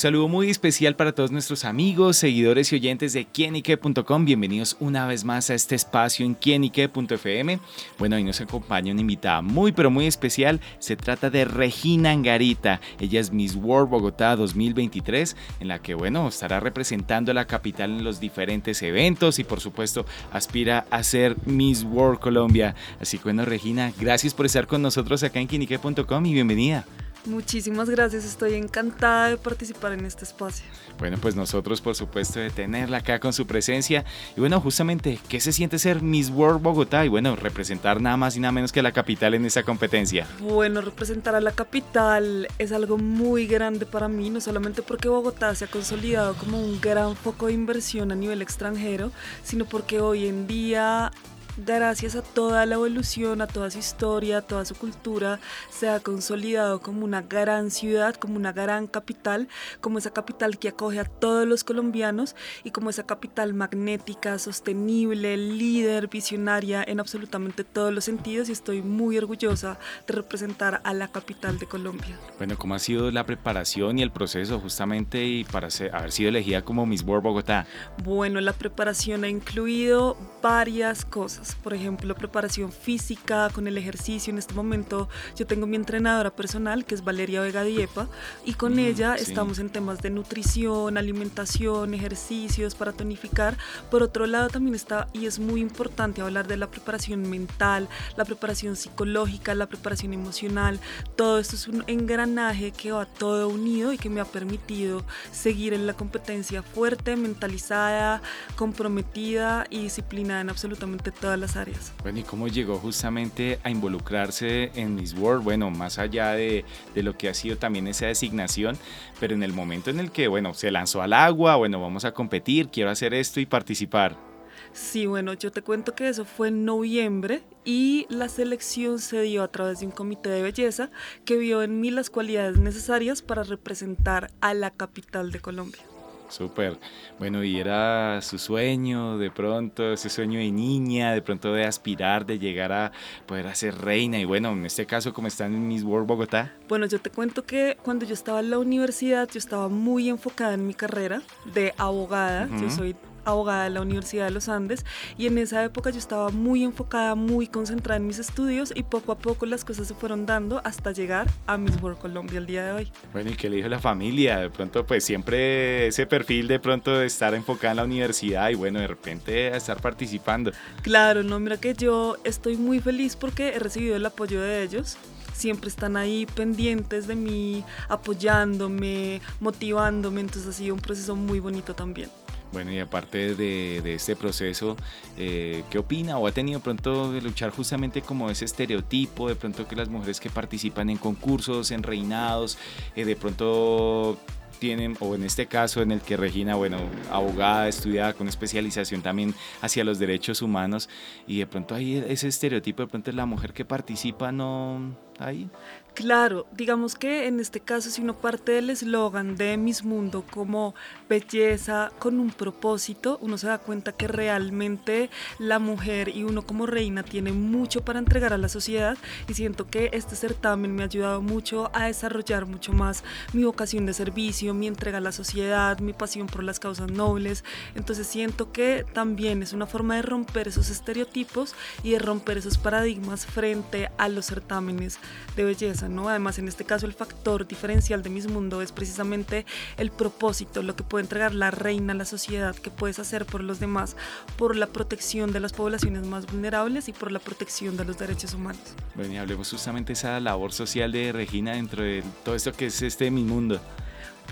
saludo muy especial para todos nuestros amigos, seguidores y oyentes de quienique.com. Bienvenidos una vez más a este espacio en quienique.fm. Bueno, hoy nos acompaña una invitada muy, pero muy especial. Se trata de Regina Angarita. Ella es Miss World Bogotá 2023, en la que, bueno, estará representando a la capital en los diferentes eventos y, por supuesto, aspira a ser Miss World Colombia. Así que, bueno, Regina, gracias por estar con nosotros acá en quienique.com y bienvenida. Muchísimas gracias, estoy encantada de participar en este espacio. Bueno, pues nosotros por supuesto de tenerla acá con su presencia. Y bueno, justamente, ¿qué se siente ser Miss World Bogotá? Y bueno, representar nada más y nada menos que la capital en esa competencia. Bueno, representar a la capital es algo muy grande para mí, no solamente porque Bogotá se ha consolidado como un gran foco de inversión a nivel extranjero, sino porque hoy en día gracias a toda la evolución, a toda su historia, a toda su cultura, se ha consolidado como una gran ciudad, como una gran capital, como esa capital que acoge a todos los colombianos y como esa capital magnética, sostenible, líder, visionaria en absolutamente todos los sentidos y estoy muy orgullosa de representar a la capital de Colombia. Bueno, ¿cómo ha sido la preparación y el proceso justamente y para haber sido elegida como Miss World Bogotá? Bueno, la preparación ha incluido varias cosas por ejemplo, preparación física con el ejercicio. En este momento yo tengo mi entrenadora personal, que es Valeria Vega Diepa, y con mm, ella estamos en temas de nutrición, alimentación, ejercicios para tonificar. Por otro lado, también está, y es muy importante hablar de la preparación mental, la preparación psicológica, la preparación emocional. Todo esto es un engranaje que va todo unido y que me ha permitido seguir en la competencia fuerte, mentalizada, comprometida y disciplinada en absolutamente todas las áreas. Bueno, ¿y cómo llegó justamente a involucrarse en Miss World? Bueno, más allá de, de, lo que ha sido también esa designación, pero en el momento en el que, bueno, se lanzó al agua, bueno, vamos a competir, quiero hacer esto y participar. Sí, bueno, yo te cuento que eso fue en noviembre y la selección se dio a través de un comité de belleza que vio en mí las cualidades necesarias para representar a la capital de Colombia. Súper. Bueno, y era su sueño, de pronto, ese sueño de niña, de pronto de aspirar, de llegar a poder ser reina. Y bueno, en este caso, como están en Miss World Bogotá. Bueno, yo te cuento que cuando yo estaba en la universidad, yo estaba muy enfocada en mi carrera de abogada. Yo soy abogada de la Universidad de los Andes y en esa época yo estaba muy enfocada, muy concentrada en mis estudios y poco a poco las cosas se fueron dando hasta llegar a Miss World Colombia el día de hoy. Bueno, ¿y qué le dijo la familia? De pronto, pues siempre ese perfil de pronto de estar enfocada en la universidad y bueno, de repente estar participando. Claro, no, mira que yo estoy muy feliz porque he recibido el apoyo de ellos siempre están ahí pendientes de mí, apoyándome, motivándome, entonces ha sido un proceso muy bonito también. Bueno, y aparte de, este proceso, eh, ¿qué opina o ha tenido pronto de luchar justamente como ese estereotipo, de pronto que las mujeres que participan en concursos, en reinados, eh, de pronto tienen, o en este caso en el que Regina, bueno, abogada, estudiada con especialización también hacia los derechos humanos, y de pronto hay ese estereotipo, de pronto la mujer que participa no ahí. Claro, digamos que en este caso, si uno parte del eslogan de Miss Mundo como belleza con un propósito, uno se da cuenta que realmente la mujer y uno como reina tiene mucho para entregar a la sociedad y siento que este certamen me ha ayudado mucho a desarrollar mucho más mi vocación de servicio, mi entrega a la sociedad, mi pasión por las causas nobles. Entonces siento que también es una forma de romper esos estereotipos y de romper esos paradigmas frente a los certámenes de belleza Además, en este caso, el factor diferencial de Miss Mundo es precisamente el propósito, lo que puede entregar la reina a la sociedad, que puedes hacer por los demás, por la protección de las poblaciones más vulnerables y por la protección de los derechos humanos. Bueno, y hablemos justamente de esa labor social de Regina dentro de todo esto que es este Miss Mundo.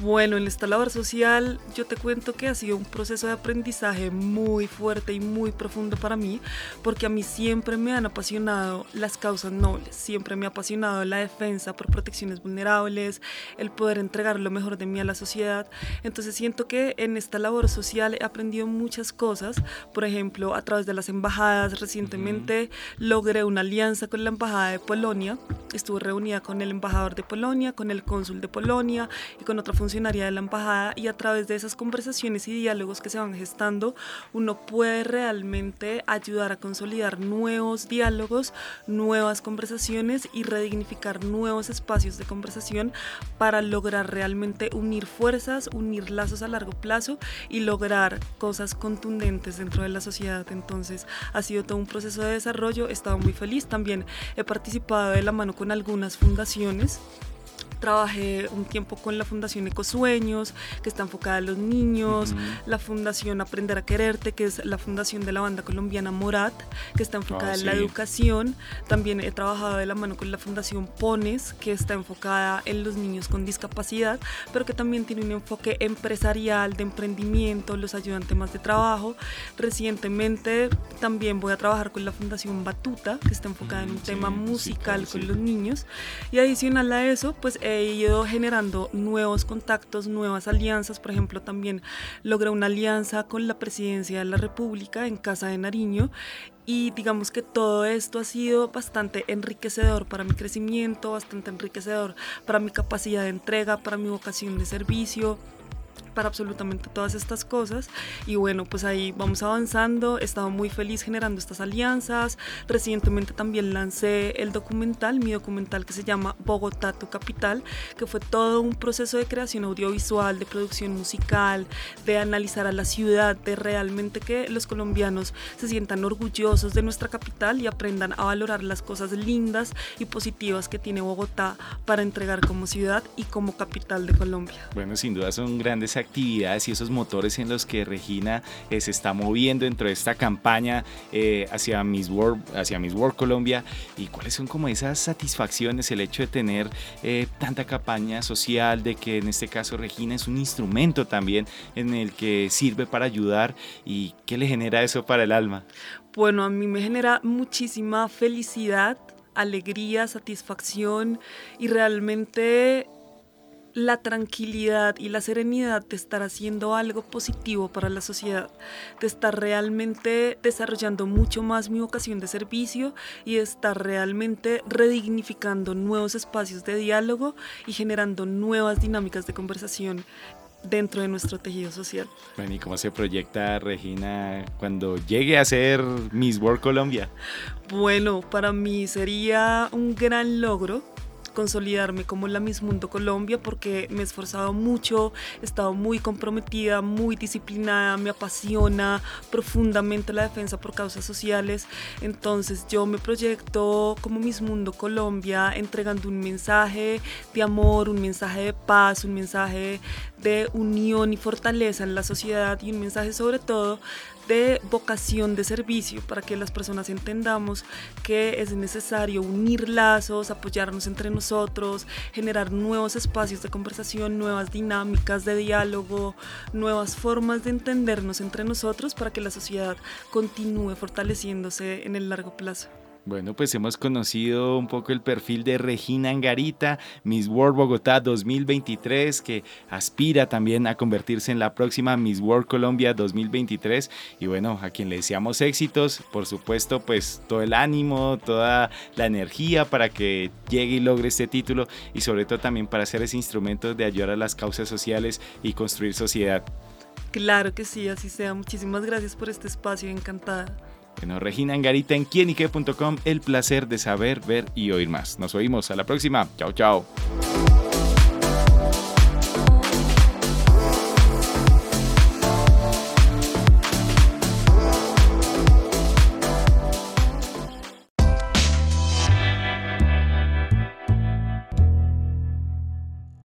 Bueno, en esta labor social yo te cuento que ha sido un proceso de aprendizaje muy fuerte y muy profundo para mí, porque a mí siempre me han apasionado las causas nobles, siempre me ha apasionado la defensa por protecciones vulnerables, el poder entregar lo mejor de mí a la sociedad. Entonces siento que en esta labor social he aprendido muchas cosas, por ejemplo, a través de las embajadas. Recientemente logré una alianza con la Embajada de Polonia, estuve reunida con el embajador de Polonia, con el cónsul de Polonia y con otra funcionaria de la embajada y a través de esas conversaciones y diálogos que se van gestando, uno puede realmente ayudar a consolidar nuevos diálogos, nuevas conversaciones y redignificar nuevos espacios de conversación para lograr realmente unir fuerzas, unir lazos a largo plazo y lograr cosas contundentes dentro de la sociedad. Entonces ha sido todo un proceso de desarrollo, he estado muy feliz, también he participado de la mano con algunas fundaciones Trabajé un tiempo con la Fundación Ecosueños, que está enfocada en los niños, la Fundación Aprender a Quererte, que es la fundación de la banda colombiana Morat, que está enfocada oh, en la educación. También he trabajado de la mano con la Fundación Pones, que está enfocada en los niños con discapacidad, pero que también tiene un enfoque empresarial, de emprendimiento, los ayudan temas de trabajo. Recientemente también voy a trabajar con la Fundación Batuta, que está enfocada en un mm, tema musical con los niños. Y adicional a eso, pues he ido generando nuevos contactos, nuevas alianzas. Por ejemplo, también logré una alianza con la presidencia de la República en Casa de Nariño y digamos que todo esto ha sido bastante enriquecedor para mi crecimiento, bastante enriquecedor para mi capacidad de entrega, para mi vocación de servicio para absolutamente todas estas cosas. Y bueno, pues ahí vamos avanzando. He estado muy feliz generando estas alianzas. Recientemente también lancé el documental, mi documental que se llama Bogotá, tu capital, que fue todo un proceso de creación audiovisual, de producción musical, de analizar a la ciudad, de realmente que los colombianos se sientan orgullosos de nuestra capital y aprendan a valorar las cosas lindas y positivas que tiene Bogotá para entregar como ciudad y como capital de Colombia. Bueno, sin duda son grandes actividades y esos motores en los que Regina eh, se está moviendo dentro de esta campaña eh, hacia, Miss World, hacia Miss World Colombia y cuáles son como esas satisfacciones, el hecho de tener eh, tanta campaña social, de que en este caso Regina es un instrumento también en el que sirve para ayudar y qué le genera eso para el alma. Bueno, a mí me genera muchísima felicidad alegría, satisfacción y realmente la tranquilidad y la serenidad de estar haciendo algo positivo para la sociedad, de estar realmente desarrollando mucho más mi vocación de servicio y de estar realmente redignificando nuevos espacios de diálogo y generando nuevas dinámicas de conversación dentro de nuestro tejido social. Bueno, ¿y cómo se proyecta Regina cuando llegue a ser Miss World Colombia? Bueno, para mí sería un gran logro consolidarme como la Miss Mundo Colombia porque me he esforzado mucho, he estado muy comprometida, muy disciplinada, me apasiona profundamente la defensa por causas sociales. Entonces yo me proyecto como Miss Mundo Colombia entregando un mensaje de amor, un mensaje de paz, un mensaje de unión y fortaleza en la sociedad y un mensaje sobre todo de vocación de servicio para que las personas entendamos que es necesario unir lazos, apoyarnos entre nosotros, generar nuevos espacios de conversación, nuevas dinámicas de diálogo, nuevas formas de entendernos entre nosotros para que la sociedad continúe fortaleciéndose en el largo plazo. Bueno, pues hemos conocido un poco el perfil de Regina Angarita, Miss World Bogotá 2023, que aspira también a convertirse en la próxima Miss World Colombia 2023. Y bueno, a quien le deseamos éxitos, por supuesto, pues todo el ánimo, toda la energía para que llegue y logre este título y sobre todo también para ser ese instrumento de ayudar a las causas sociales y construir sociedad. Claro que sí, así sea. Muchísimas gracias por este espacio, encantada. Bueno, Regina Angarita en quienique.com, el placer de saber, ver y oír más. Nos oímos a la próxima. Chao, chao.